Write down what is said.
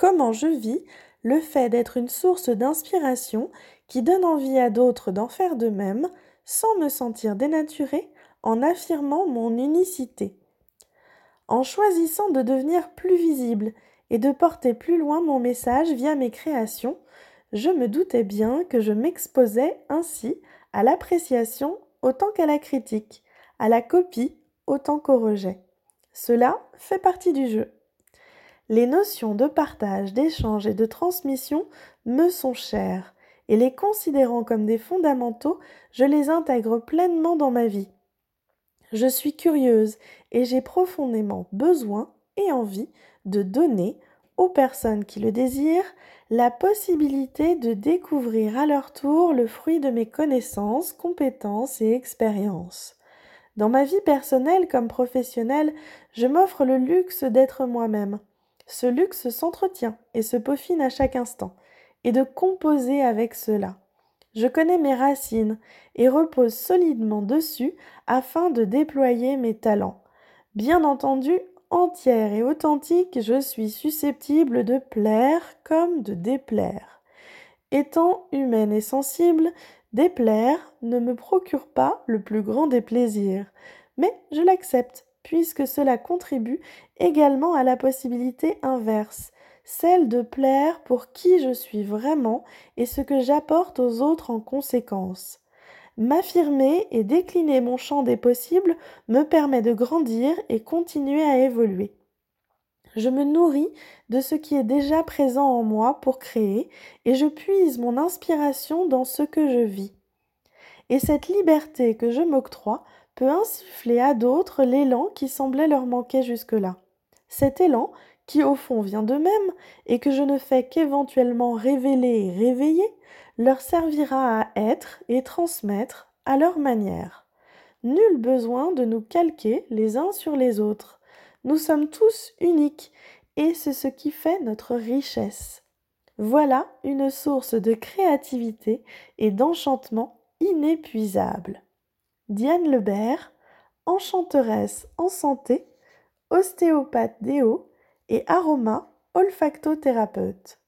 comment je vis le fait d'être une source d'inspiration qui donne envie à d'autres d'en faire de même sans me sentir dénaturée en affirmant mon unicité. En choisissant de devenir plus visible et de porter plus loin mon message via mes créations, je me doutais bien que je m'exposais ainsi à l'appréciation autant qu'à la critique, à la copie autant qu'au rejet. Cela fait partie du jeu. Les notions de partage, d'échange et de transmission me sont chères, et les considérant comme des fondamentaux, je les intègre pleinement dans ma vie. Je suis curieuse et j'ai profondément besoin et envie de donner aux personnes qui le désirent la possibilité de découvrir à leur tour le fruit de mes connaissances, compétences et expériences. Dans ma vie personnelle comme professionnelle, je m'offre le luxe d'être moi-même. Ce luxe s'entretient et se peaufine à chaque instant, et de composer avec cela. Je connais mes racines et repose solidement dessus afin de déployer mes talents. Bien entendu, entière et authentique, je suis susceptible de plaire comme de déplaire. Étant humaine et sensible, déplaire ne me procure pas le plus grand des plaisirs, mais je l'accepte, puisque cela contribue également à la possibilité inverse, celle de plaire pour qui je suis vraiment et ce que j'apporte aux autres en conséquence. M'affirmer et décliner mon champ des possibles me permet de grandir et continuer à évoluer. Je me nourris de ce qui est déjà présent en moi pour créer et je puise mon inspiration dans ce que je vis. Et cette liberté que je m'octroie peut insuffler à d'autres l'élan qui semblait leur manquer jusque-là. Cet élan, qui au fond vient d'eux-mêmes et que je ne fais qu'éventuellement révéler et réveiller, leur servira à être et transmettre à leur manière. Nul besoin de nous calquer les uns sur les autres. Nous sommes tous uniques et c'est ce qui fait notre richesse. Voilà une source de créativité et d'enchantement inépuisable. Diane Lebert, enchanteresse en santé, ostéopathe déo et aroma olfactothérapeute.